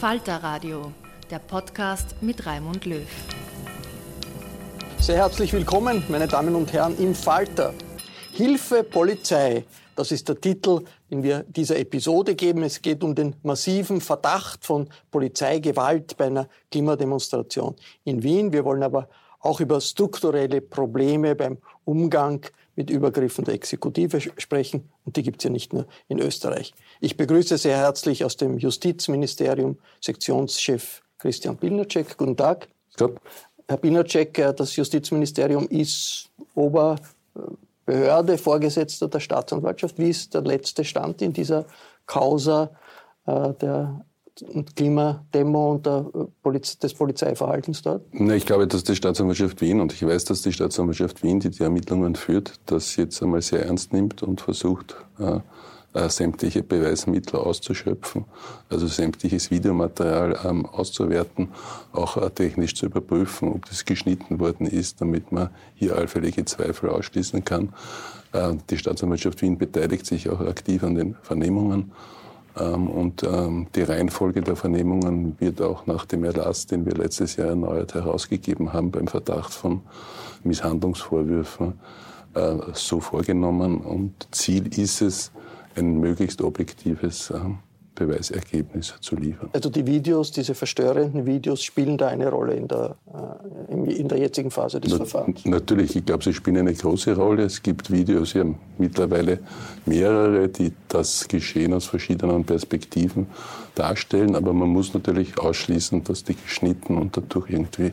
Falter Radio, der Podcast mit Raimund Löw. Sehr herzlich willkommen, meine Damen und Herren, im Falter. Hilfe Polizei, das ist der Titel, den wir dieser Episode geben. Es geht um den massiven Verdacht von Polizeigewalt bei einer Klimademonstration in Wien. Wir wollen aber auch über strukturelle Probleme beim Umgang mit Übergriffen der Exekutive sprechen. Und die gibt es ja nicht nur in Österreich. Ich begrüße sehr herzlich aus dem Justizministerium Sektionschef Christian Pilnacek. Guten Tag. Herr Pilnacek, äh, das Justizministerium ist Oberbehörde, Vorgesetzter der Staatsanwaltschaft. Wie ist der letzte Stand in dieser Causa äh, der Klimademo und äh, Poliz des Polizeiverhaltens dort? Na, ich glaube, dass die Staatsanwaltschaft Wien, und ich weiß, dass die Staatsanwaltschaft Wien, die die Ermittlungen führt, das jetzt einmal sehr ernst nimmt und versucht, äh, äh, sämtliche Beweismittel auszuschöpfen, also sämtliches Videomaterial ähm, auszuwerten, auch äh, technisch zu überprüfen, ob das geschnitten worden ist, damit man hier allfällige Zweifel ausschließen kann. Äh, die Staatsanwaltschaft Wien beteiligt sich auch aktiv an den Vernehmungen. Ähm, Und ähm, die Reihenfolge der Vernehmungen wird auch nach dem Erlass, den wir letztes Jahr erneuert herausgegeben haben, beim Verdacht von Misshandlungsvorwürfen äh, so vorgenommen. Und Ziel ist es, ein möglichst objektives ähm, Beweisergebnis zu liefern. Also die Videos, diese verstörenden Videos, spielen da eine Rolle in der, äh, in- der jetzigen Phase des Na- Verfahrens? Natürlich, ich glaube, sie spielen eine große Rolle. Es gibt Videos, ja mittlerweile mehrere, die das Geschehen aus verschiedenen Perspektiven darstellen. Aber man muss natürlich ausschließen, dass die geschnitten und dadurch irgendwie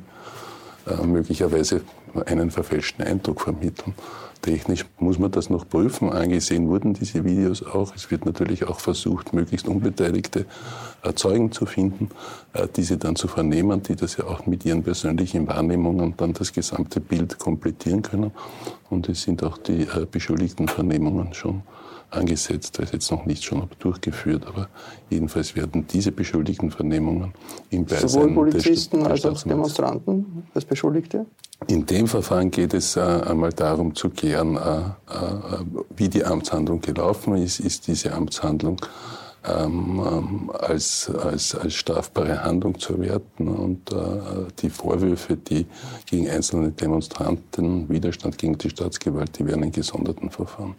äh, möglicherweise einen verfälschten Eindruck vermitteln. Technisch muss man das noch prüfen. Angesehen wurden diese Videos auch. Es wird natürlich auch versucht, möglichst unbeteiligte äh, Zeugen zu finden, äh, diese dann zu vernehmen, die das ja auch mit ihren persönlichen Wahrnehmungen dann das gesamte Bild komplettieren können. Und es sind auch die äh, beschuldigten Vernehmungen schon angesetzt, das ist jetzt noch nicht schon durchgeführt, aber jedenfalls werden diese beschuldigten Vernehmungen im Beisein Sowohl Polizisten der als auch Demonstranten als Beschuldigte? in dem Verfahren geht es äh, einmal darum zu klären, äh, äh, wie die Amtshandlung gelaufen ist. Ist diese Amtshandlung ähm, ähm, als, als, als strafbare Handlung zu werten und äh, die Vorwürfe, die gegen einzelne Demonstranten, Widerstand gegen die Staatsgewalt, die werden in gesonderten Verfahren.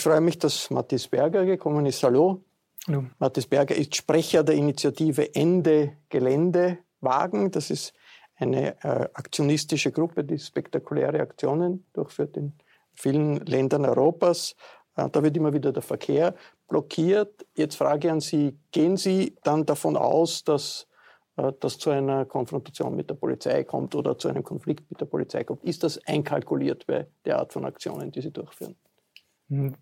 Ich freue mich, dass Matthias Berger gekommen ist. Hallo. Hallo. Matthias Berger ist Sprecher der Initiative Ende Geländewagen. Das ist eine äh, aktionistische Gruppe, die spektakuläre Aktionen durchführt in vielen Ländern Europas. Äh, da wird immer wieder der Verkehr blockiert. Jetzt Frage an Sie, gehen Sie dann davon aus, dass äh, das zu einer Konfrontation mit der Polizei kommt oder zu einem Konflikt mit der Polizei kommt? Ist das einkalkuliert bei der Art von Aktionen, die Sie durchführen?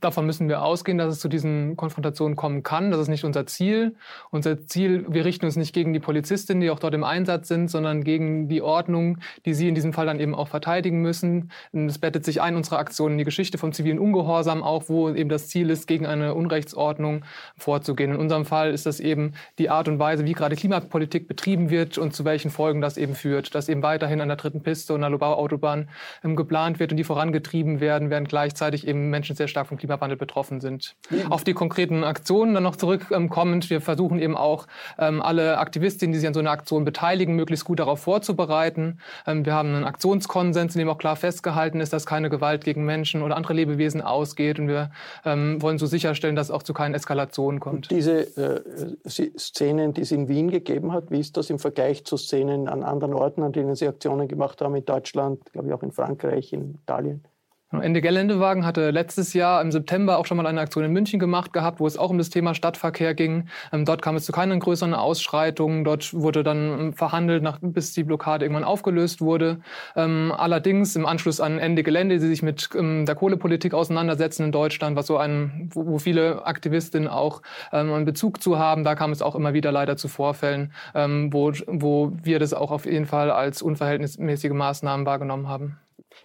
Davon müssen wir ausgehen, dass es zu diesen Konfrontationen kommen kann. Das ist nicht unser Ziel. Unser Ziel, wir richten uns nicht gegen die Polizistinnen, die auch dort im Einsatz sind, sondern gegen die Ordnung, die sie in diesem Fall dann eben auch verteidigen müssen. Es bettet sich ein, unsere Aktion in die Geschichte vom zivilen Ungehorsam auch, wo eben das Ziel ist, gegen eine Unrechtsordnung vorzugehen. In unserem Fall ist das eben die Art und Weise, wie gerade Klimapolitik betrieben wird und zu welchen Folgen das eben führt. Dass eben weiterhin an der dritten Piste und der Lobau-Autobahn ähm, geplant wird und die vorangetrieben werden, während gleichzeitig eben Menschen sehr stark stark vom Klimawandel betroffen sind. Mhm. Auf die konkreten Aktionen dann noch zurückkommend, wir versuchen eben auch ähm, alle Aktivistinnen, die sich an so einer Aktion beteiligen, möglichst gut darauf vorzubereiten. Ähm, wir haben einen Aktionskonsens, in dem auch klar festgehalten ist, dass keine Gewalt gegen Menschen oder andere Lebewesen ausgeht. Und wir ähm, wollen so sicherstellen, dass es auch zu keinen Eskalationen kommt. Und diese äh, Szenen, die es in Wien gegeben hat, wie ist das im Vergleich zu Szenen an anderen Orten, an denen Sie Aktionen gemacht haben, in Deutschland, glaube ich auch in Frankreich, in Italien? Ende Geländewagen hatte letztes Jahr im September auch schon mal eine Aktion in München gemacht gehabt, wo es auch um das Thema Stadtverkehr ging. Ähm, dort kam es zu keinen größeren Ausschreitungen. Dort wurde dann verhandelt, nach, bis die Blockade irgendwann aufgelöst wurde. Ähm, allerdings im Anschluss an Ende Gelände, die sich mit ähm, der Kohlepolitik auseinandersetzen in Deutschland, was so ein, wo, viele Aktivistinnen auch einen Bezug zu haben, da kam es auch immer wieder leider zu Vorfällen, wo, wo wir das auch auf jeden Fall als unverhältnismäßige Maßnahmen wahrgenommen haben.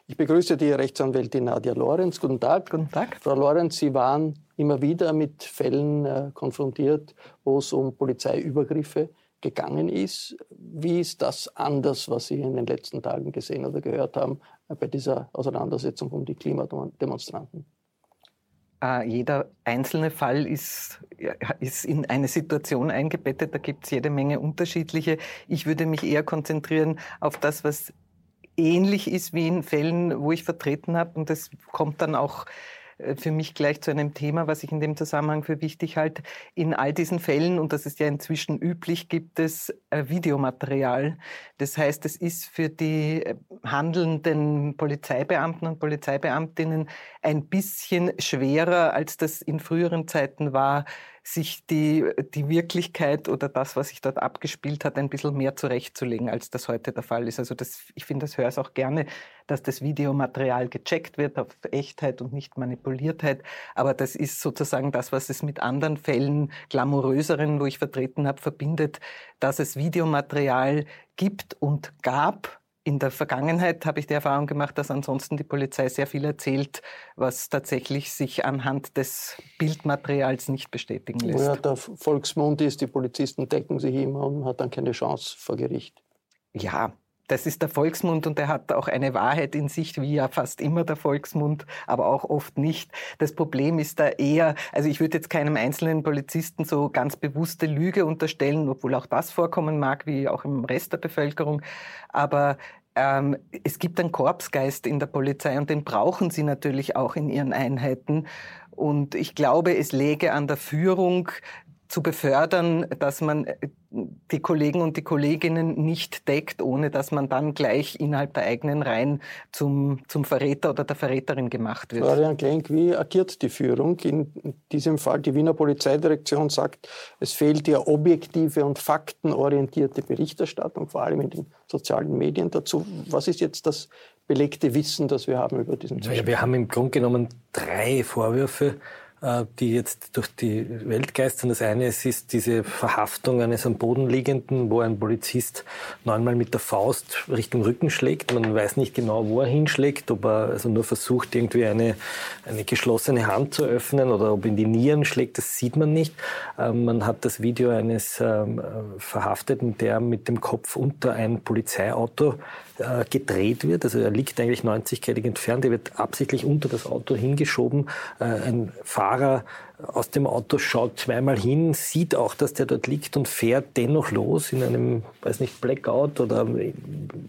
Ich begrüße die Rechtsanwältin Nadia Lorenz. Guten Tag. Guten Tag. Frau Lorenz, Sie waren immer wieder mit Fällen äh, konfrontiert, wo es um Polizeiübergriffe gegangen ist. Wie ist das anders, was Sie in den letzten Tagen gesehen oder gehört haben äh, bei dieser Auseinandersetzung um die Klimademonstranten? Äh, jeder einzelne Fall ist, ist in eine Situation eingebettet. Da gibt es jede Menge unterschiedliche. Ich würde mich eher konzentrieren auf das, was ähnlich ist wie in Fällen, wo ich vertreten habe. Und das kommt dann auch äh, für mich gleich zu einem Thema, was ich in dem Zusammenhang für wichtig halte. In all diesen Fällen, und das ist ja inzwischen üblich, gibt es äh, Videomaterial. Das heißt, es ist für die äh, handelnden Polizeibeamten und Polizeibeamtinnen ein bisschen schwerer, als das in früheren Zeiten war, sich die, die Wirklichkeit oder das, was sich dort abgespielt hat, ein bisschen mehr zurechtzulegen, als das heute der Fall ist. Also das, ich finde, das höre ich auch gerne, dass das Videomaterial gecheckt wird auf Echtheit und nicht Manipuliertheit. Aber das ist sozusagen das, was es mit anderen Fällen, glamouröseren, wo ich vertreten habe, verbindet, dass es Videomaterial gibt und gab, in der Vergangenheit habe ich die Erfahrung gemacht, dass ansonsten die Polizei sehr viel erzählt, was tatsächlich sich anhand des Bildmaterials nicht bestätigen lässt. Ja, der Volksmund ist, die Polizisten decken sich immer und hat dann keine Chance vor Gericht. Ja, das ist der Volksmund und der hat auch eine Wahrheit in sich, wie ja fast immer der Volksmund, aber auch oft nicht. Das Problem ist da eher, also ich würde jetzt keinem einzelnen Polizisten so ganz bewusste Lüge unterstellen, obwohl auch das vorkommen mag, wie auch im Rest der Bevölkerung. Aber ähm, es gibt einen Korpsgeist in der Polizei und den brauchen sie natürlich auch in ihren Einheiten. Und ich glaube, es läge an der Führung, zu befördern, dass man äh, die Kollegen und die Kolleginnen nicht deckt, ohne dass man dann gleich innerhalb der eigenen Reihen zum, zum Verräter oder der Verräterin gemacht wird. Florian Klenk, wie agiert die Führung? In diesem Fall, die Wiener Polizeidirektion sagt, es fehlt ja objektive und faktenorientierte Berichterstattung, vor allem in den sozialen Medien dazu. Was ist jetzt das belegte Wissen, das wir haben über diesen Zustand? Ja, wir haben im Grunde genommen drei Vorwürfe die jetzt durch die Welt geistern. Das eine ist, ist diese Verhaftung eines am Boden liegenden, wo ein Polizist neunmal mit der Faust Richtung Rücken schlägt. Man weiß nicht genau, wo er hinschlägt, ob er also nur versucht, irgendwie eine, eine geschlossene Hand zu öffnen oder ob in die Nieren schlägt, das sieht man nicht. Ähm, man hat das Video eines ähm, Verhafteten, der mit dem Kopf unter ein Polizeiauto äh, gedreht wird. Also er liegt eigentlich 90-gradig entfernt. Er wird absichtlich unter das Auto hingeschoben. Äh, ein Fahrer aus dem Auto, schaut zweimal hin, sieht auch, dass der dort liegt und fährt dennoch los in einem, weiß nicht, Blackout oder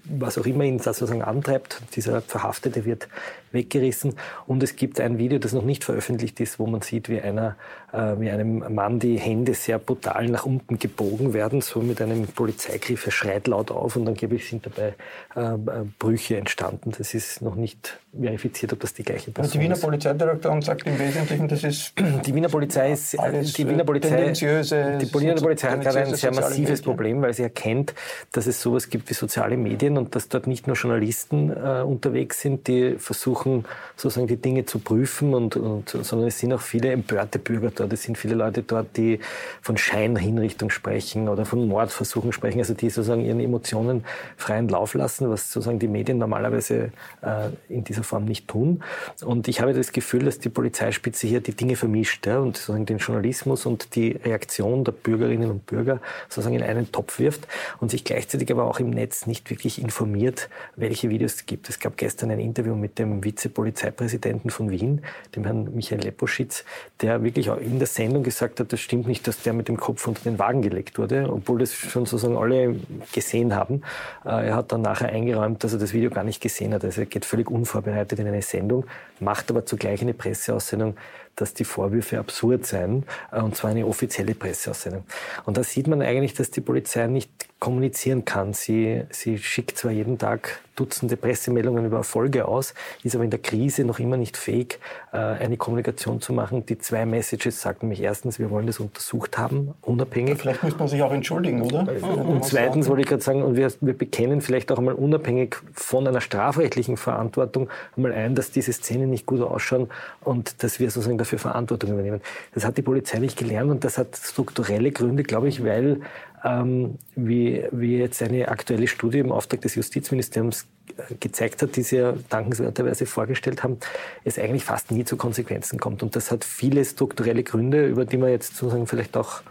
was auch immer ihn sozusagen antreibt. Dieser Verhaftete wird weggerissen. Und es gibt ein Video, das noch nicht veröffentlicht ist, wo man sieht, wie einer, äh, wie einem Mann die Hände sehr brutal nach unten gebogen werden, so mit einem Polizeigriff. Er schreit laut auf und angeblich sind dabei äh, äh Brüche entstanden. Das ist noch nicht verifiziert, ob das die gleiche Person ist. Und die Wiener Polizeidirektorin sagt im Wesentlichen, das ist die die Wiener Polizei ist, die Wiener Polizei, die Wiener Polizei hat gerade ein sehr massives Problem, weil sie erkennt, dass es sowas gibt wie soziale Medien und dass dort nicht nur Journalisten äh, unterwegs sind, die versuchen, sozusagen die Dinge zu prüfen und, und, sondern es sind auch viele empörte Bürger dort. Es sind viele Leute dort, die von Scheinhinrichtung sprechen oder von Mordversuchen sprechen, also die sozusagen ihren Emotionen freien Lauf lassen, was sozusagen die Medien normalerweise äh, in dieser Form nicht tun. Und ich habe das Gefühl, dass die Polizeispitze hier die Dinge vermischt ja, und sozusagen den Journalismus und die Reaktion der Bürgerinnen und Bürger sozusagen in einen Topf wirft und sich gleichzeitig aber auch im Netz nicht wirklich informiert, welche Videos es gibt. Es gab gestern ein Interview mit dem Vizepolizeipräsidenten von Wien, dem Herrn Michael Leposchitz, der wirklich auch in der Sendung gesagt hat, das stimmt nicht, dass der mit dem Kopf unter den Wagen gelegt wurde, obwohl das schon sozusagen alle gesehen haben. Äh, er hat dann nachher eingeräumt, dass er das Video gar nicht gesehen hat. Also er geht völlig unvorbereitet in eine Sendung, macht aber zugleich eine Presseaussendung, dass die Vorwürfe absurd seien, äh, und zwar eine offizielle Presseaussendung. Und da sieht man eigentlich, dass die Polizei nicht kommunizieren kann. Sie, sie schickt zwar jeden Tag Dutzende Pressemeldungen über Erfolge aus, ist aber in der Krise noch immer nicht fähig, äh, eine Kommunikation zu machen, die zwei Messages sagt. Nämlich erstens, wir wollen das untersucht haben, unabhängig. Vielleicht muss man sich auch entschuldigen, oder? Und zweitens wollte ich gerade sagen, und wir, wir bekennen vielleicht auch einmal unabhängig von einer strafrechtlichen Verantwortung einmal ein, dass diese Szenen nicht gut ausschauen und dass wir sozusagen dafür Verantwortung übernehmen. Das hat die Polizei nicht gelernt und das hat strukturelle Gründe, glaube ich, weil ähm, wie, wie jetzt eine aktuelle Studie im Auftrag des Justizministeriums äh, gezeigt hat, die Sie ja dankenswerterweise vorgestellt haben, es eigentlich fast nie zu Konsequenzen kommt. Und das hat viele strukturelle Gründe, über die man jetzt sozusagen vielleicht auch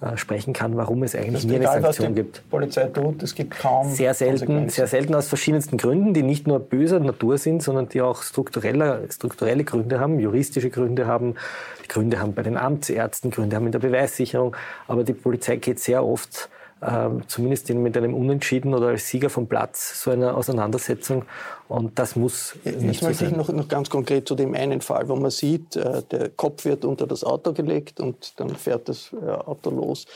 äh, sprechen kann, warum es eigentlich nie egal, eine Sanktion gibt. Polizei tut, es gibt kaum sehr selten, sehr selten aus verschiedensten Gründen, die nicht nur böser Natur sind, sondern die auch strukturelle, strukturelle Gründe haben, juristische Gründe haben, Gründe haben bei den Amtsärzten, Gründe haben in der Beweissicherung. Aber die Polizei geht sehr oft zumindest mit einem Unentschieden oder als Sieger vom Platz so einer Auseinandersetzung. Und das muss nicht Jetzt möchte ich noch, noch ganz konkret zu dem einen Fall, wo man sieht, äh, der Kopf wird unter das Auto gelegt und dann fährt das äh, Auto los.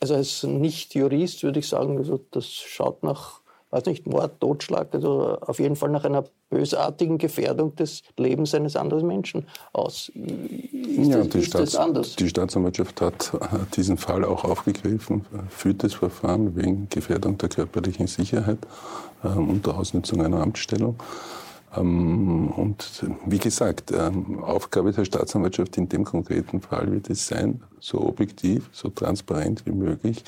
Also als Nicht-Jurist würde ich sagen, also das schaut nach weiß nicht, Mord, Totschlag, also auf jeden Fall nach einer bösartigen Gefährdung des Lebens eines anderen Menschen aus. Ist ja, das, die, Staats anders? die Staatsanwaltschaft hat äh, diesen Fall auch aufgegriffen, führt das Verfahren wegen Gefährdung der körperlichen Sicherheit ähm, unter Ausnutzung einer Amtsstellung. Ähm, und wie gesagt, ähm, Aufgabe der Staatsanwaltschaft in dem konkreten Fall wird es sein, so objektiv, so transparent wie möglich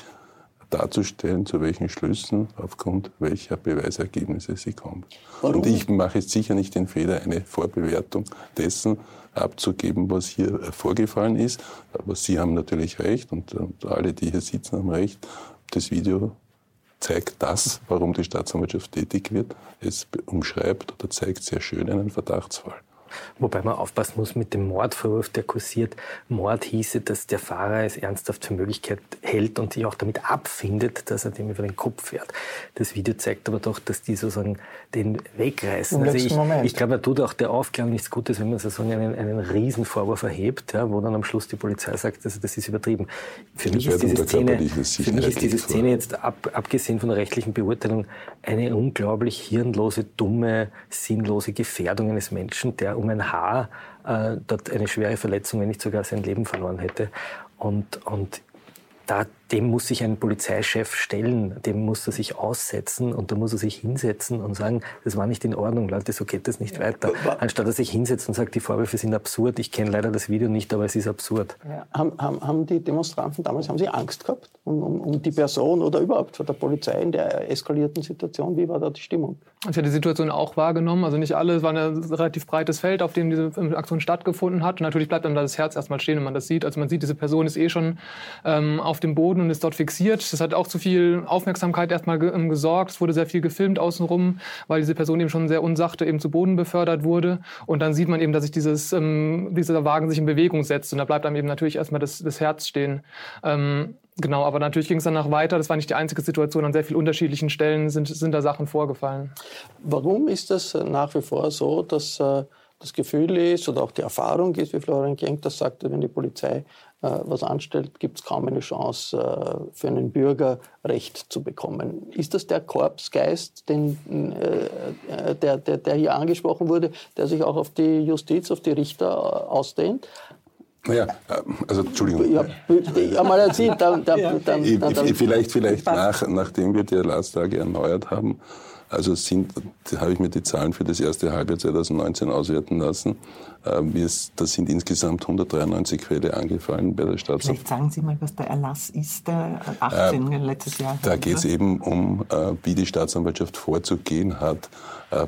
darzustellen, zu welchen Schlüssen aufgrund welcher Beweisergebnisse sie kommt. Warum? Und ich mache jetzt sicher nicht den Fehler, eine Vorbewertung dessen abzugeben, was hier vorgefallen ist. Aber Sie haben natürlich recht und, und alle, die hier sitzen, haben recht. Das Video zeigt das, warum die Staatsanwaltschaft tätig wird. Es umschreibt oder zeigt sehr schön einen Verdachtsfall. Wobei man aufpassen muss mit dem Mordvorwurf, der kursiert. Mord hieße, dass der Fahrer es ernsthaft für Möglichkeit hält und sich auch damit abfindet, dass er dem über den Kopf fährt. Das Video zeigt aber doch, dass die sozusagen den wegreißen. Also ich, ich glaube, man tut auch der Aufklärung nichts Gutes, wenn man sozusagen einen, einen Riesenvorwurf erhebt, ja, wo dann am Schluss die Polizei sagt, also das ist übertrieben. Für mich ist, diese Szene, für mich ist diese Szene jetzt, ab, abgesehen von der rechtlichen Beurteilung, eine unglaublich hirnlose, dumme, sinnlose Gefährdung eines Menschen, der um ein Haar äh, dort eine schwere Verletzung, wenn nicht sogar sein Leben verloren hätte. Und, und da, dem muss sich ein Polizeichef stellen, dem muss er sich aussetzen und da muss er sich hinsetzen und sagen, das war nicht in Ordnung, Leute, so geht das nicht ja. weiter. Anstatt er sich hinsetzt und sagt, die Vorwürfe sind absurd, ich kenne leider das Video nicht, aber es ist absurd. Ja. Haben, haben, haben, die Demonstranten damals, haben sie Angst gehabt um, um, um, die Person oder überhaupt vor der Polizei in der eskalierten Situation? Wie war da die Stimmung? Ich habe die Situation auch wahrgenommen, also nicht alle, es war ein relativ breites Feld, auf dem diese Aktion stattgefunden hat. Und natürlich bleibt einem da das Herz erstmal stehen, wenn man das sieht. Also man sieht, diese Person ist eh schon ähm, auf dem Boden und ist dort fixiert. Das hat auch zu viel Aufmerksamkeit erstmal ähm, gesorgt. Es wurde sehr viel gefilmt außenrum, weil diese Person eben schon sehr unsachte eben zu Boden befördert wurde. Und dann sieht man eben, dass sich dieses, ähm, dieser Wagen sich in Bewegung setzt. Und da bleibt einem eben natürlich erstmal das, das Herz stehen. Ähm, Genau, aber natürlich ging es danach weiter. Das war nicht die einzige Situation. An sehr vielen unterschiedlichen Stellen sind, sind da Sachen vorgefallen. Warum ist das nach wie vor so, dass äh, das Gefühl ist oder auch die Erfahrung ist, wie Florian Genk das sagte, wenn die Polizei äh, was anstellt, gibt es kaum eine Chance äh, für einen Bürger Recht zu bekommen. Ist das der Korpsgeist, den, äh, der, der, der hier angesprochen wurde, der sich auch auf die Justiz, auf die Richter ausdehnt? Naja, also Entschuldigung. Ja, ja mal erzählt, dann, dann, dann, dann, dann, Vielleicht, vielleicht nach, nachdem wir die Erlasstage erneuert haben, also sind, habe ich mir die Zahlen für das erste Halbjahr 2019 auswerten lassen. Äh, da sind insgesamt 193 Fälle angefallen bei der Staatsanwaltschaft. Vielleicht sagen Sie mal, was der Erlass ist, der 18 äh, letztes Jahr. Da geht es eben um, äh, wie die Staatsanwaltschaft vorzugehen hat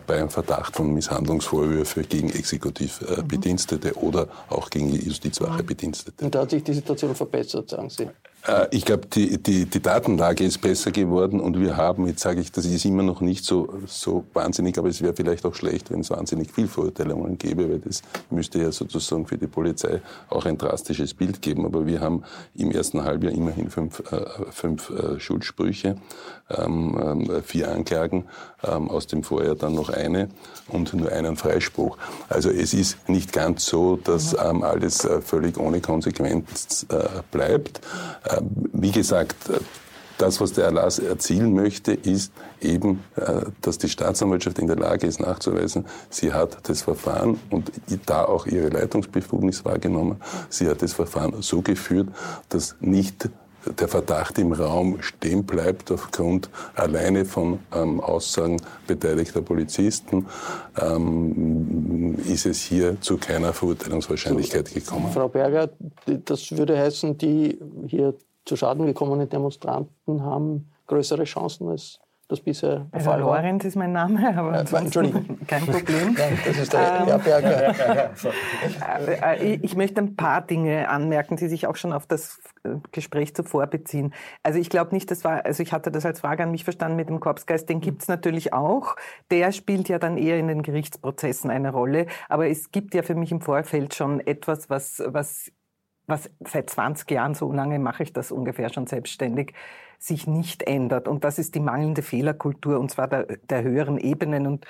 bei einem Verdacht von Misshandlungsvorwürfen gegen Exekutivbedienstete mhm. oder auch gegen Justizwachebedienstete. Und da hat sich die Situation verbessert, sagen Sie? Äh, ich glaube, die, die, die Datenlage ist besser geworden und wir haben, jetzt sage ich, das ist immer noch nicht so, so wahnsinnig, aber es wäre vielleicht auch schlecht, wenn es wahnsinnig viel Verurteilungen gäbe, weil das müsste ja sozusagen für die Polizei auch ein drastisches Bild geben. Aber wir haben im ersten Halbjahr immerhin fünf, äh, fünf äh, Schuldsprüche, ähm, äh, vier Anklagen, ähm, aus dem Vorjahr dann noch eine und nur einen Freispruch. Also es ist nicht ganz so, dass ähm, alles äh, völlig ohne Konsequenz äh, bleibt. Ähm, wie gesagt, äh, das, was der Erlass erzielen möchte, ist eben, äh, dass die Staatsanwaltschaft in der Lage ist nachzuweisen, sie hat das Verfahren und da auch ihre Leitungsbefugnis wahrgenommen, sie hat das Verfahren so geführt, dass nicht der Verdacht im Raum stehen bleibt aufgrund alleine von ähm, Aussagen beteiligter Polizisten, ähm, ist es hier zu keiner Verurteilungswahrscheinlichkeit gekommen. Frau Berger, das würde heißen, die hier zu Schaden gekommenen Demonstranten haben größere Chancen als das bisher der also Fall war. Lorenz ist mein Name, aber äh, Entschuldigung. kein Problem. Nein, das ist der ähm, Berger. Äh, ich möchte ein paar Dinge anmerken, die sich auch schon auf das äh, Gespräch zuvor beziehen. Also ich glaube nicht, das war, also ich hatte das als Frage an mich verstanden mit dem Korpsgeist, den gibt es natürlich auch. Der spielt ja dann eher in den Gerichtsprozessen eine Rolle. Aber es gibt ja für mich im Vorfeld schon etwas, was, was was seit 20 Jahren, so lange mache ich das ungefähr schon selbstständig, sich nicht ändert. Und das ist die mangelnde Fehlerkultur, und zwar der, der höheren Ebenen. Und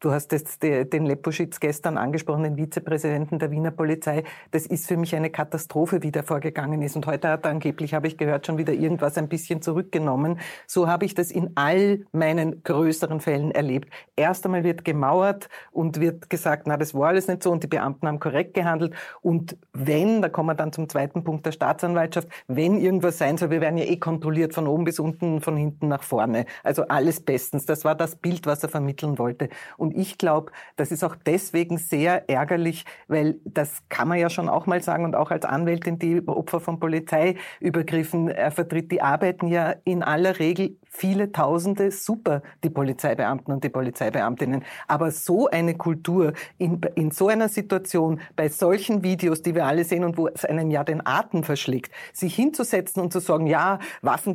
Du hast jetzt den Leposchitz gestern angesprochen, den Vizepräsidenten der Wiener Polizei. Das ist für mich eine Katastrophe, wie der vorgegangen ist. Und heute hat er angeblich, habe ich gehört, schon wieder irgendwas ein bisschen zurückgenommen. So habe ich das in all meinen größeren Fällen erlebt. Erst einmal wird gemauert und wird gesagt, na, das war alles nicht so und die Beamten haben korrekt gehandelt. Und wenn, da kommen wir dann zum zweiten Punkt der Staatsanwaltschaft, wenn irgendwas sein soll, wir werden ja eh kontrolliert von oben bis unten, von hinten nach vorne. Also alles bestens. Das war das Bild, was er vermitteln wollte. Und und ich glaube, das ist auch deswegen sehr ärgerlich, weil das kann man ja schon auch mal sagen und auch als Anwältin, die Opfer von Polizeiübergriffen äh, vertritt, die arbeiten ja in aller Regel viele Tausende super, die Polizeibeamten und die Polizeibeamtinnen. Aber so eine Kultur in, in so einer Situation, bei solchen Videos, die wir alle sehen und wo es einem ja den Atem verschlägt, sich hinzusetzen und zu sagen, ja, Waffen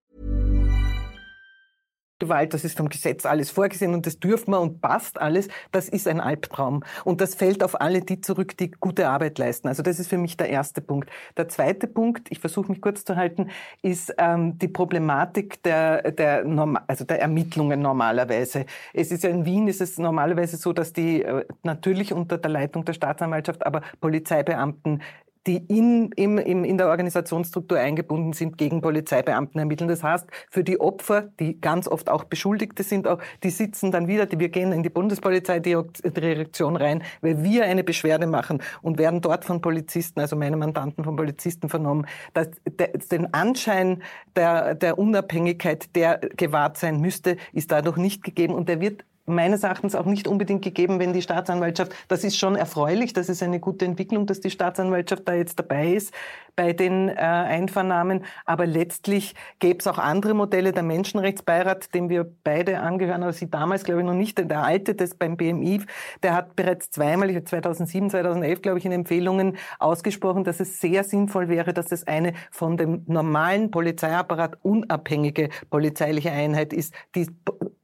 Gewalt, das ist vom Gesetz alles vorgesehen und das dürfen wir und passt alles, das ist ein Albtraum. Und das fällt auf alle die zurück, die gute Arbeit leisten. Also das ist für mich der erste Punkt. Der zweite Punkt, ich versuche mich kurz zu halten, ist ähm, die Problematik der, der, also der Ermittlungen normalerweise. Es ist ja in Wien ist es normalerweise so, dass die äh, natürlich unter der Leitung der Staatsanwaltschaft, aber Polizeibeamten die in, im, im, in der Organisationsstruktur eingebunden sind, gegen Polizeibeamten ermitteln. Das heißt, für die Opfer, die ganz oft auch Beschuldigte sind, auch, die sitzen dann wieder, die, wir gehen in die Bundespolizeidirektion rein, weil wir eine Beschwerde machen und werden dort von Polizisten, also meine Mandanten von Polizisten vernommen, dass der, den Anschein der, der Unabhängigkeit, der gewahrt sein müsste, ist dadurch nicht gegeben und der wird meines Erachtens auch nicht unbedingt gegeben, wenn die Staatsanwaltschaft, das ist schon erfreulich, das ist eine gute Entwicklung, dass die Staatsanwaltschaft da jetzt dabei ist bei den äh, Einvernahmen. Aber letztlich gäbe es auch andere Modelle. Der Menschenrechtsbeirat, dem wir beide angehören, aber Sie damals, glaube ich, noch nicht, der alte, das beim BMI, der hat bereits zweimal, 2007, 2011, glaube ich, in Empfehlungen ausgesprochen, dass es sehr sinnvoll wäre, dass es eine von dem normalen Polizeiapparat unabhängige polizeiliche Einheit ist, die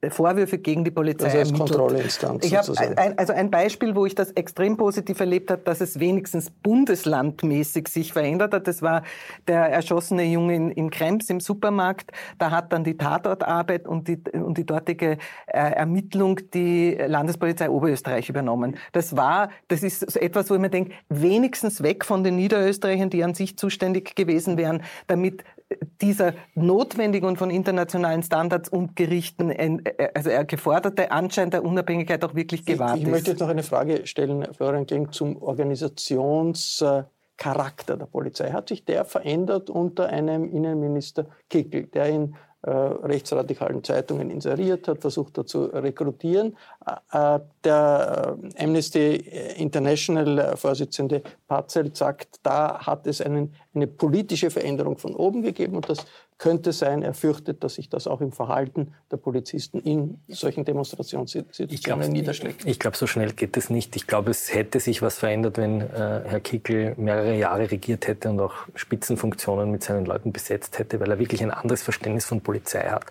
Vorwürfe gegen die Polizei also als ermittelt. Kontrollinstanz ich habe ein, also ein Beispiel, wo ich das extrem positiv erlebt habe, dass es wenigstens bundeslandmäßig sich verändert hat. Das war der erschossene Junge in, in Krems im Supermarkt. Da hat dann die Tatortarbeit und die, und die dortige äh, Ermittlung die Landespolizei Oberösterreich übernommen. Das war, das ist so etwas, wo ich mir denke, wenigstens weg von den Niederösterreichern, die an sich zuständig gewesen wären, damit dieser notwendigen und von internationalen Standards und Gerichten äh, also geforderte Anschein der Unabhängigkeit auch wirklich gewahrt ich, ich ist. Ich möchte jetzt noch eine Frage stellen, Florian Kling, zum Organisationscharakter der Polizei. Hat sich der verändert unter einem Innenminister Kickel, der in äh, rechtsradikalen Zeitungen inseriert hat, versucht hat zu rekrutieren. Äh, der äh, Amnesty International-Vorsitzende Patzelt sagt, da hat es einen, eine politische Veränderung von oben gegeben und das könnte sein, er fürchtet, dass sich das auch im Verhalten der Polizisten in solchen Demonstrationssituationen niederschlägt. Ich, ich glaube, so schnell geht es nicht. Ich glaube, es hätte sich was verändert, wenn äh, Herr Kickel mehrere Jahre regiert hätte und auch Spitzenfunktionen mit seinen Leuten besetzt hätte, weil er wirklich ein anderes Verständnis von Polizei hat.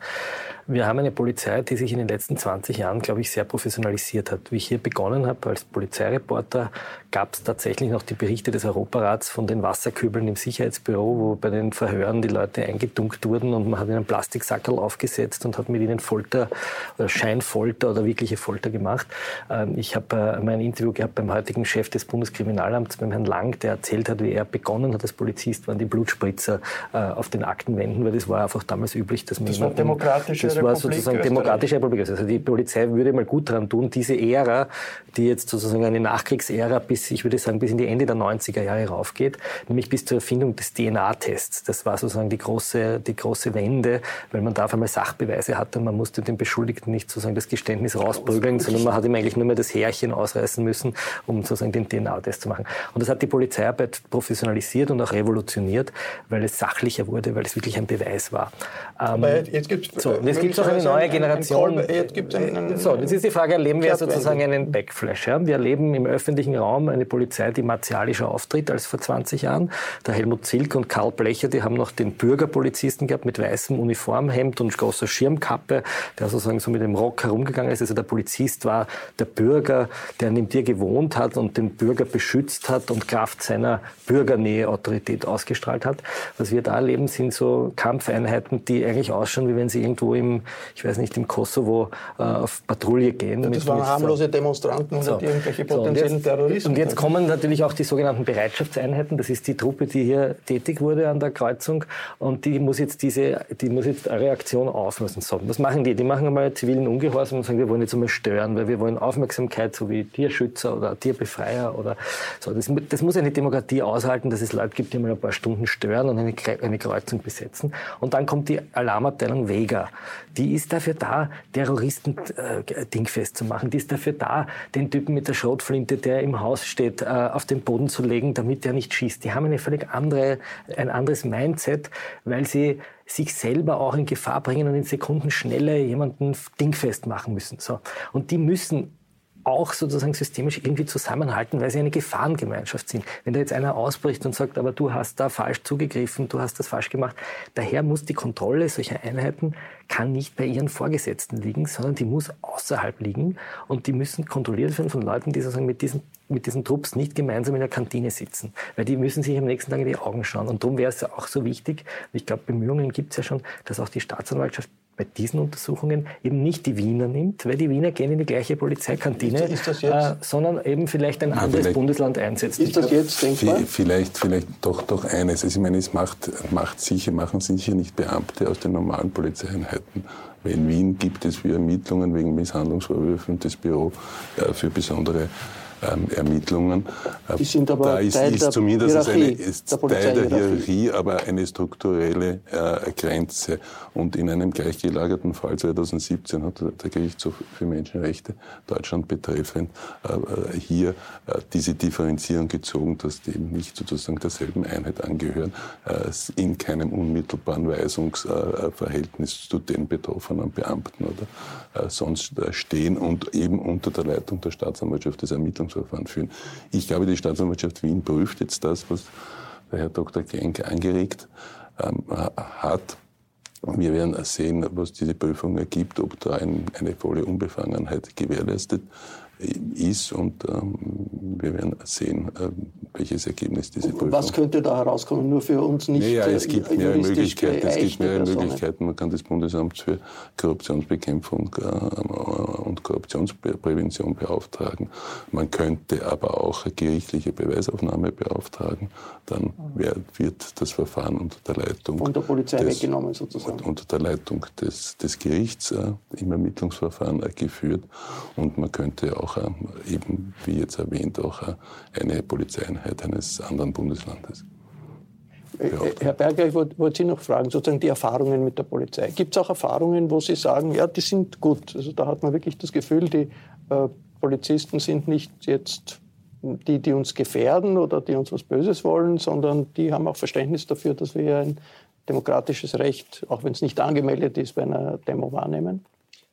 Wir haben eine Polizei, die sich in den letzten 20 Jahren, glaube ich, sehr professionalisiert hat. Wie ich hier begonnen habe als Polizeireporter, gab es tatsächlich noch die Berichte des Europarats von den Wasserkübeln im Sicherheitsbüro, wo bei den Verhören die Leute eingedunkt wurden und man hat ihnen einen Plastiksackerl aufgesetzt und hat mit ihnen Folter oder Scheinfolter oder wirkliche Folter gemacht. Ähm, ich habe äh, mein Interview gehabt beim heutigen Chef des Bundeskriminalamts, beim Herrn Lang, der erzählt hat, wie er begonnen hat als Polizist, waren die Blutspritzer äh, auf den Aktenwänden, weil das war einfach damals üblich, dass man... Das war demokratische das war sozusagen demokratische Republik. Also die Polizei würde mal gut daran tun, diese Ära, die jetzt sozusagen eine Nachkriegsära bis, ich würde sagen, bis in die Ende der 90er Jahre raufgeht, nämlich bis zur Erfindung des DNA-Tests. Das war sozusagen die große, die große Wende, weil man da auf einmal Sachbeweise hatte. Man musste dem Beschuldigten nicht sozusagen das Geständnis rausprügeln, sondern man hat ihm eigentlich nur mehr das Härchen ausreißen müssen, um sozusagen den DNA-Test zu machen. Und das hat die Polizeiarbeit professionalisiert und auch revolutioniert, weil es sachlicher wurde, weil es wirklich ein Beweis war. Aber jetzt gibt es so, jetzt gibt es auch eine neue Generation. Jetzt gibt's einen, so, jetzt ist die Frage, erleben wir sozusagen einen Backflash? Ja? Wir erleben im öffentlichen Raum eine Polizei, die martialischer auftritt als vor 20 Jahren. Der Helmut Zilk und Karl Blecher, die haben noch den Bürgerpolizisten gehabt mit weißem Uniformhemd und großer Schirmkappe, der sozusagen so mit dem Rock herumgegangen ist. Also der Polizist war der Bürger, der neben dir gewohnt hat und den Bürger beschützt hat und Kraft seiner Bürgernähe Autorität ausgestrahlt hat. Was wir da erleben, sind so Kampfeinheiten, die eigentlich ausschauen, wie wenn sie irgendwo im, ich weiß nicht, im Kosovo äh, auf Patrouille gehen. Ja, das waren harmlose Demonstranten so. oder irgendwelche So, und potenziellen jetzt- Terroristen. Und jetzt kommen natürlich auch die sogenannten Bereitschaftseinheiten. Das ist die Truppe, die hier tätig wurde an der Kreuzung. Und die muss jetzt diese, die muss jetzt eine Reaktion auflösen. So, was machen die? Die machen einmal zivilen Ungehorsam und sagen, wir wollen jetzt einmal stören, weil wir wollen Aufmerksamkeit, so wie Tierschützer oder Tierbefreier oder so. Das, das muss eine Demokratie aushalten, dass es Leute gibt, die mal ein paar Stunden stören und eine, eine Kreuzung besetzen. Und dann kommt die Alarmabteilung Vega. Die ist dafür da, Terroristen äh, dingfest zu machen. Die ist dafür da, den Typen mit der Schrotflinte, der im Haus steht, äh, auf den Boden zu legen, damit er nicht schießt. Die haben eine völlig andere, ein anderes Mindset, weil sie sich selber auch in Gefahr bringen und in Sekundenschnelle jemanden dingfest machen müssen. So. Und die müssen auch sozusagen systemisch irgendwie zusammenhalten, weil sie eine Gefahrengemeinschaft sind. Wenn da jetzt einer ausbricht und sagt, aber du hast da falsch zugegriffen, du hast das falsch gemacht, daher muss die Kontrolle solcher Einheiten kann nicht bei ihren Vorgesetzten liegen, sondern die muss außerhalb liegen und die müssen kontrolliert werden von Leuten, die sozusagen mit diesen mit diesen Trupps nicht gemeinsam in der Kantine sitzen, weil die müssen sich am nächsten Tag in die Augen schauen. Und darum wäre es auch so wichtig, ich glaube, Bemühungen gibt es ja schon, dass auch die Staatsanwaltschaft bei diesen Untersuchungen eben nicht die Wiener nimmt, weil die Wiener gehen in die gleiche Polizeikantine, Ist- ist das jetzt- äh, sondern eben vielleicht ein anderes vielleicht- Bundesland einsetzt. Ist das jetzt denkbar? Vi- Vielleicht, vielleicht doch, doch eines. Also ich meine, es macht, macht sicher, machen sicher nicht Beamte aus den normalen Polizeieinheiten. Weil in Wien gibt es für Ermittlungen wegen Misshandlungsvorwürfen das Büro äh, für besondere ähm, Ermittlungen. Äh, Die sind aber da ist, Teil ist der zumindest eine, Hierarchie, ist der Teil der. Hierarchie, aber eine strukturelle äh, Grenze. Und in einem gleichgelagerten Fall 2017 hat der Gerichtshof für Menschenrechte Deutschland betreffend äh, äh, hier äh, diese Differenzierung gezogen, dass die eben nicht sozusagen derselben Einheit angehören, äh, in keinem unmittelbaren Weisungsverhältnis zu den betroffenen Beamten oder äh, sonst äh, stehen und eben unter der Leitung der Staatsanwaltschaft das Ermittlungsverfahren führen. Ich glaube, die Staatsanwaltschaft Wien prüft jetzt das, was der Herr Dr. Genk angeregt ähm, hat. wir werden sehen, was diese Prüfung ergibt, ob da ein, eine volle Unbefangenheit gewährleistet ist und ähm, wir werden sehen, äh, welches Ergebnis diese Prüfung. Was könnte da herauskommen? Nur für uns nicht. Ja, es gibt mehrere Möglichkeiten. Es gibt mehrere Möglichkeiten. Man kann das Bundesamt für Korruptionsbekämpfung äh, und Korruptionsprävention beauftragen. Man könnte aber auch eine gerichtliche Beweisaufnahme beauftragen. Dann wird das Verfahren unter der Leitung von der Polizei des, weggenommen sozusagen. Unter der Leitung des, des Gerichts äh, im Ermittlungsverfahren geführt und man könnte auch auch eben, wie jetzt erwähnt, auch eine Polizeieinheit eines anderen Bundeslandes. Äh, äh, Herr Berger, ich wollte wollt Sie noch fragen, sozusagen die Erfahrungen mit der Polizei. Gibt es auch Erfahrungen, wo Sie sagen, ja, die sind gut? Also da hat man wirklich das Gefühl, die äh, Polizisten sind nicht jetzt die, die uns gefährden oder die uns was Böses wollen, sondern die haben auch Verständnis dafür, dass wir ein demokratisches Recht, auch wenn es nicht angemeldet ist, bei einer Demo wahrnehmen?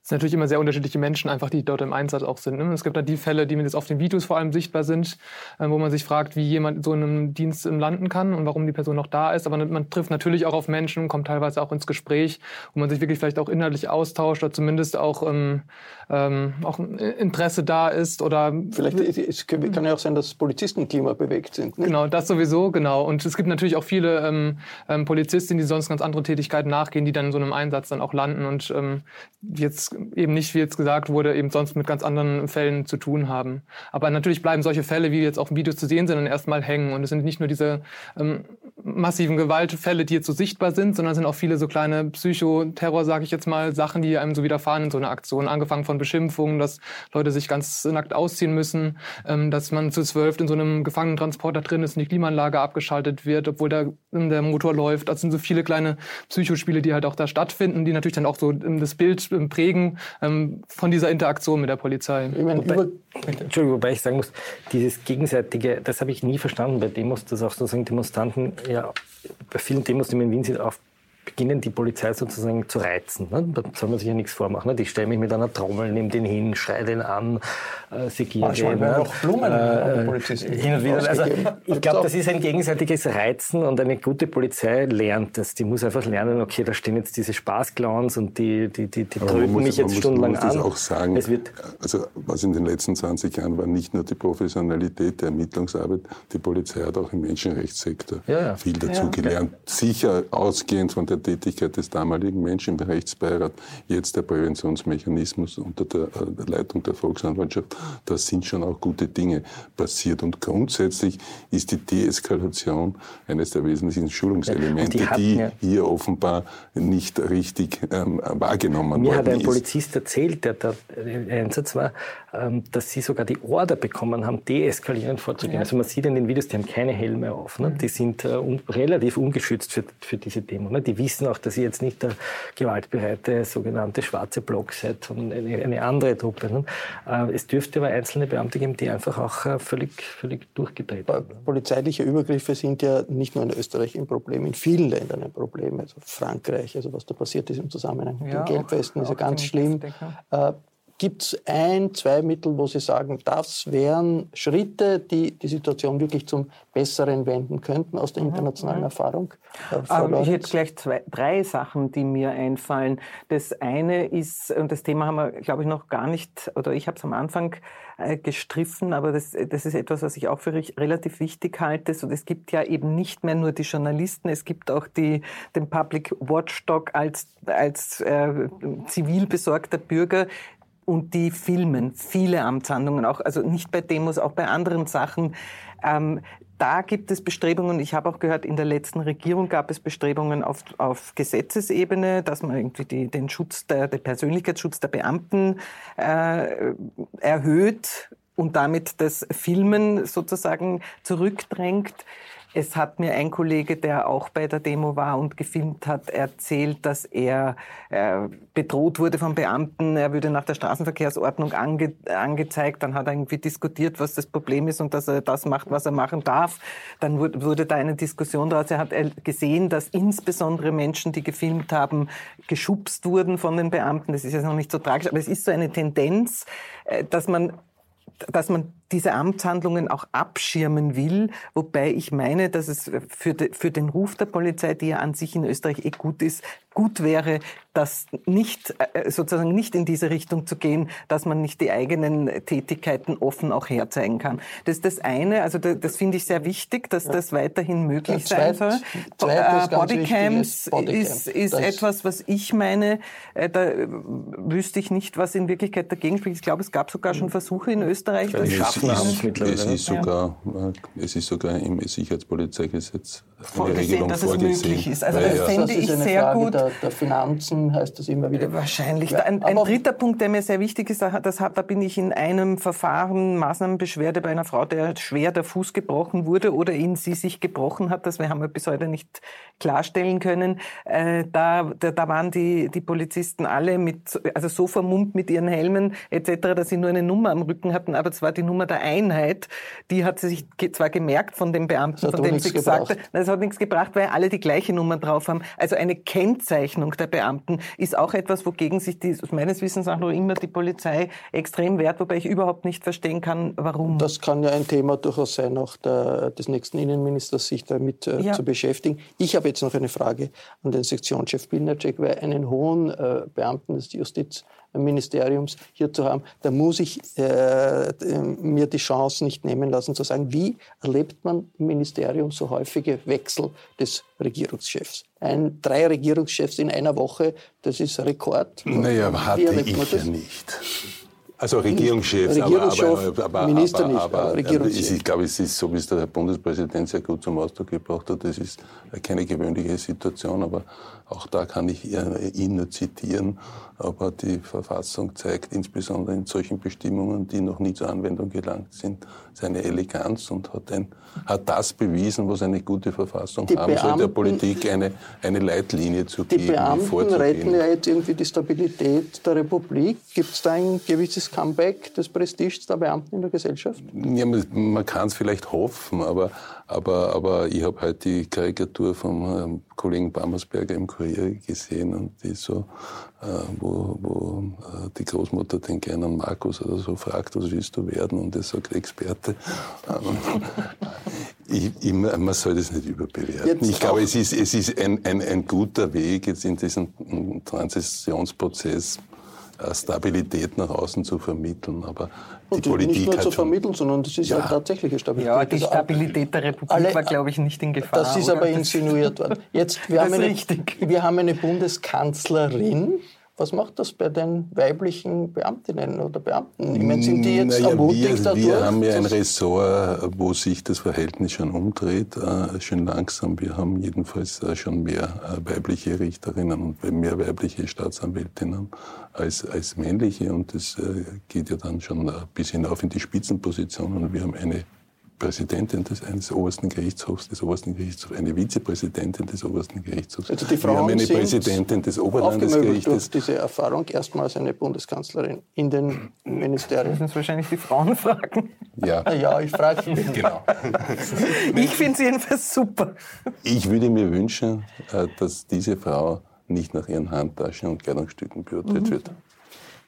Es sind natürlich immer sehr unterschiedliche Menschen, einfach die dort im Einsatz auch sind. Ne? Es gibt da die Fälle, die mir jetzt auf den Videos vor allem sichtbar sind, äh, wo man sich fragt, wie jemand so in einem Dienst landen kann und warum die Person noch da ist. Aber man trifft natürlich auch auf Menschen, kommt teilweise auch ins Gespräch, wo man sich wirklich vielleicht auch inhaltlich austauscht oder zumindest auch, ähm, ähm, auch Interesse da ist. Oder vielleicht es kann ja auch sein, dass Polizistenklima bewegt sind. Ne? Genau, das sowieso, genau. Und es gibt natürlich auch viele ähm, ähm, Polizistinnen, die sonst ganz andere Tätigkeiten nachgehen, die dann in so einem Einsatz dann auch landen und ähm, jetzt eben nicht, wie jetzt gesagt wurde, eben sonst mit ganz anderen Fällen zu tun haben. Aber natürlich bleiben solche Fälle, wie jetzt auch im Video zu sehen sind, dann erstmal hängen. Und es sind nicht nur diese ähm, massiven Gewaltfälle, die jetzt so sichtbar sind, sondern es sind auch viele so kleine Psychoterror, sage ich jetzt mal, Sachen, die einem so widerfahren in so einer Aktion. Angefangen von Beschimpfungen, dass Leute sich ganz nackt ausziehen müssen, ähm, dass man zu zwölf in so einem Gefangenentransporter drin ist und die Klimaanlage abgeschaltet wird, obwohl der, der Motor läuft. Das sind so viele kleine Psychospiele, die halt auch da stattfinden, die natürlich dann auch so ähm, das Bild ähm, prägen ähm, von dieser Interaktion mit der Polizei. Ich meine, wobei, Entschuldigung, wobei ich sagen muss, dieses gegenseitige, das habe ich nie verstanden bei Demos, dass auch sozusagen Demonstranten ja bei vielen Demos, die in Wien sieht, auf beginnen die Polizei sozusagen zu reizen. Ne? Da soll man sich ja nichts vormachen. Ne? Die stellen mich mit einer Trommel neben den hin, schreien den an, äh, segieren den. Ne? Noch Blumen äh, hin und wieder. Also, ich glaube, das ist ein gegenseitiges Reizen und eine gute Polizei lernt das. Die muss einfach lernen, okay, da stehen jetzt diese Spaßclowns und die, die, die, die drücken mich jetzt muss, stundenlang an. Man muss das auch sagen, es wird also was in den letzten 20 Jahren war, nicht nur die Professionalität der Ermittlungsarbeit, die Polizei hat auch im Menschenrechtssektor ja, ja. viel dazu ja. gelernt. Sicher ausgehend von der der Tätigkeit des damaligen Menschenrechtsbeirats, jetzt der Präventionsmechanismus unter der äh, Leitung der Volksanwaltschaft, da sind schon auch gute Dinge passiert. Und grundsätzlich ist die Deeskalation eines der wesentlichen Schulungselemente, die, hatten, die ja. hier offenbar nicht richtig ähm, wahrgenommen Mir worden hat ein ist. Polizist erzählt, der da im Einsatz war, ähm, dass sie sogar die Order bekommen haben, deeskalierend vorzugehen. Ja. Also man sieht in den Videos, die haben keine Helme auf. Ne? Mhm. Die sind äh, un relativ ungeschützt für, für diese Demo. Ne? Die wissen auch, dass ihr jetzt nicht der gewaltbereite sogenannte schwarze Block seid, sondern eine, eine andere Truppe. Ne? Äh, es dürfte aber einzelne Beamte geben, die einfach auch äh, völlig, völlig durchgedreht sind. Polizeiliche Übergriffe sind ja nicht nur in Österreich ein Problem, in vielen Ländern ein Problem. Also Frankreich, also was da passiert ist im Zusammenhang mit ja, den Gelbwesten, ist ja ganz schlimm. Äh, Gibt es ein, zwei Mittel, wo Sie sagen, das wären Schritte, die die Situation wirklich zum Besseren wenden könnten aus der internationalen mhm. Erfahrung? Ähm, ich hätte gleich zwei, drei Sachen, die mir einfallen. Das eine ist, und das Thema haben wir, glaube ich, noch gar nicht, oder ich habe es am Anfang äh, gestriffen, aber das, das ist etwas, was ich auch für relativ wichtig halte. So, es gibt ja eben nicht mehr nur die Journalisten, es gibt auch die, den Public Watchdog als, als äh, zivil besorgter Bürger, und die filmen viele Amtshandlungen, auch, also nicht bei Demos, auch bei anderen Sachen. Ähm, da gibt es Bestrebungen, ich habe auch gehört, in der letzten Regierung gab es Bestrebungen auf, auf Gesetzesebene, dass man irgendwie die, den Schutz, der, den Persönlichkeitsschutz der Beamten äh, erhöht und damit das Filmen sozusagen zurückdrängt. Es hat mir ein Kollege, der auch bei der Demo war und gefilmt hat, erzählt, dass er äh, bedroht wurde von Beamten. Er würde nach der Straßenverkehrsordnung ange angezeigt. Dann hat er irgendwie diskutiert, was das Problem ist und dass er das macht, was er machen darf. Dann wurde, wurde da eine Diskussion daraus. Er hat gesehen, dass insbesondere Menschen, die gefilmt haben, geschubst wurden von den Beamten. Das ist jetzt noch nicht so tragisch, aber es ist so eine Tendenz, äh, dass man dass man diese Amtshandlungen auch abschirmen will, wobei ich meine, dass es für, de, für den Ruf der Polizei, die ja an sich in Österreich eh gut ist, gut wäre, das nicht äh, sozusagen nicht in diese Richtung zu gehen, dass man nicht die eigenen Tätigkeiten offen auch herzeigen kann. Das ist das eine, also das, das finde ich sehr wichtig, dass ja. das weiterhin möglich ja, sein soll. Äh, Bodycams Bodycam. ist, ist etwas, was ich meine, äh, da wüsste ich nicht, was in Wirklichkeit dagegen spricht. Ich glaube, es gab sogar schon Versuche in Österreich, das schaffen haben. Es ist sogar, es ist sogar im Sicherheitspolizeigesetz vorgesehen, dass es möglich ist. Also das fände ich sehr Frage gut. Der, der Finanzen heißt das immer wieder. Wahrscheinlich. Ein, ein dritter Punkt, der mir sehr wichtig ist, das hat, da bin ich in einem Verfahren, Maßnahmenbeschwerde bei einer Frau, der schwer der Fuß gebrochen wurde oder in sie sich gebrochen hat, das haben wir bis heute nicht klarstellen können. Äh, da, da, da waren die, die Polizisten alle mit, also so vermummt mit ihren Helmen etc., dass sie nur eine Nummer am Rücken hatten, aber zwar die Nummer der Einheit, die hat sie sich zwar gemerkt von dem Beamten, von dem sie gesagt hat, hat nichts gebracht, weil alle die gleiche Nummer drauf haben. Also eine Kennzeichnung der Beamten ist auch etwas, wogegen sich die, meines Wissens auch noch immer die Polizei extrem wehrt, wobei ich überhaupt nicht verstehen kann, warum. Das kann ja ein Thema durchaus sein, auch der, des nächsten Innenministers, sich damit äh, ja. zu beschäftigen. Ich habe jetzt noch eine Frage an den Sektionschef Bilnacek, weil einen hohen äh, Beamten des Justiz Ministeriums hier zu haben, da muss ich äh, mir die Chance nicht nehmen lassen zu sagen, wie erlebt man im Ministerium so häufige Wechsel des Regierungschefs? Ein, drei Regierungschefs in einer Woche, das ist Rekord. Naja, hatte ich ja nicht. Also Regierungschefs, Regierungschef, aber, aber, aber, Minister nicht, aber, aber Regierungschef. ich glaube, es ist so, wie es der Herr Bundespräsident sehr gut zum Ausdruck gebracht hat, das ist keine gewöhnliche Situation, aber auch da kann ich ihn nur zitieren. Aber die Verfassung zeigt insbesondere in solchen Bestimmungen, die noch nie zur Anwendung gelangt sind, seine Eleganz und hat, ein, hat das bewiesen, was eine gute Verfassung die haben Beamten, soll, der Politik eine, eine Leitlinie zu die geben. Die Beamten retten ja jetzt irgendwie die Stabilität der Republik. Gibt es da ein gewisses Comeback des Prestiges der Beamten in der Gesellschaft? Ja, man, man kann es vielleicht hoffen, aber, aber, aber ich habe heute die Karikatur vom ähm, Kollegen Bammersberger im Kurier gesehen und die so, äh, wo, wo äh, die Großmutter den kleinen Markus oder so fragt, was willst du werden? Und er sagt Experte. ich, ich, man soll das nicht überbewerten. Jetzt ich glaube, es ist, es ist ein, ein, ein guter Weg jetzt in diesem Transitionsprozess äh, Stabilität nach außen zu vermitteln. Aber die Politik nicht nur zu vermitteln, sondern das ist ja, ja tatsächliche Stabilität. Ja, die also Stabilität der Republik alle, war, glaube ich, nicht in Gefahr. Das ist oder? aber insinuiert worden. Jetzt, wir, haben eine, wir haben eine Bundeskanzlerin, was macht das bei den weiblichen Beamtinnen oder Beamten? Ich meine, sind die jetzt naja, ermutigt wir, dadurch? Wir haben ja ein Ressort, wo sich das Verhältnis schon umdreht, äh, schön langsam. Wir haben jedenfalls äh, schon mehr äh, weibliche Richterinnen und mehr weibliche Staatsanwältinnen als, als männliche. Und das äh, geht ja dann schon ein bisschen hinauf in die Spitzenpositionen. Wir haben eine Präsidentin des eines obersten Gerichtshofs, des obersten Gerichtshofs, eine Vizepräsidentin des obersten Gerichtshofs. Also die Frauen Wir haben eine Präsidentin des Oberlandesgerichtes. durch diese Erfahrung erstmals eine Bundeskanzlerin in den Ministerien. Das müssen wahrscheinlich die Frauen fragen. Ja, ah, ja ich frage mich. genau. ich finde sie jedenfalls super. Ich würde mir wünschen, äh, dass diese Frau nicht nach ihren Handtaschen und Kleidungsstücken beurteilt mhm. wird.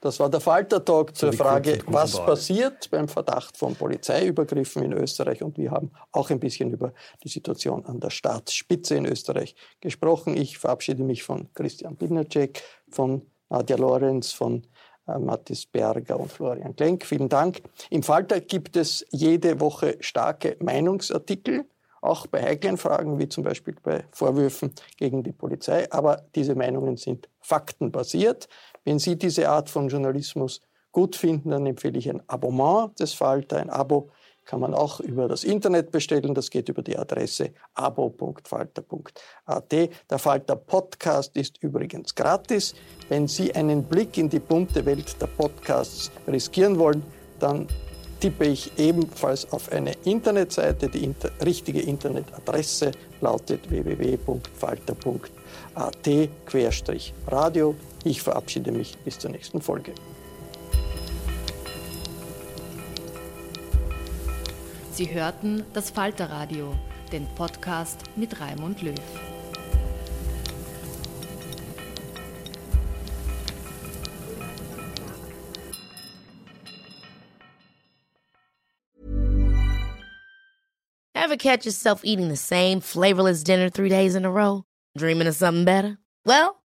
Das war der Falter-Talk zur Frage, was passiert beim Verdacht von Polizeiübergriffen in Österreich. Und wir haben auch ein bisschen über die Situation an der Staatsspitze in Österreich gesprochen. Ich verabschiede mich von Christian Bidnacek, von Nadja Lorenz, von äh, Mathis Berger und Florian Klenk. Vielen Dank. Im Falter gibt es jede Woche starke Meinungsartikel auch bei heiklen Fragen, wie zum Beispiel bei Vorwürfen gegen die Polizei. Aber diese Meinungen sind faktenbasiert. Wenn Sie diese Art von Journalismus gut finden, dann empfehle ich ein Abonnement des Falter. Ein Abo kann man auch über das Internet bestellen. Das geht über die Adresse abo.falter.at. Der Falter Podcast ist übrigens gratis. Wenn Sie einen Blick in die bunte Welt der Podcasts riskieren wollen, dann tippe ich ebenfalls auf eine Internetseite. Die inter richtige Internetadresse lautet www.falter.at-radio. Ich verabschiede mich bis zur nächsten Folge. Sie hörten das Falterradio, den Podcast mit Raimund Löw. Ever catch yourself eating the same flavorless dinner three days in a row? Dreaming of something better? Well,